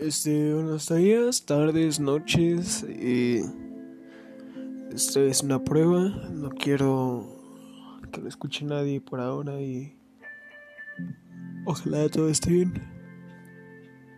Este, buenos días, tardes, noches. Y esto es una prueba. No quiero que lo escuche nadie por ahora y ojalá todo esté bien.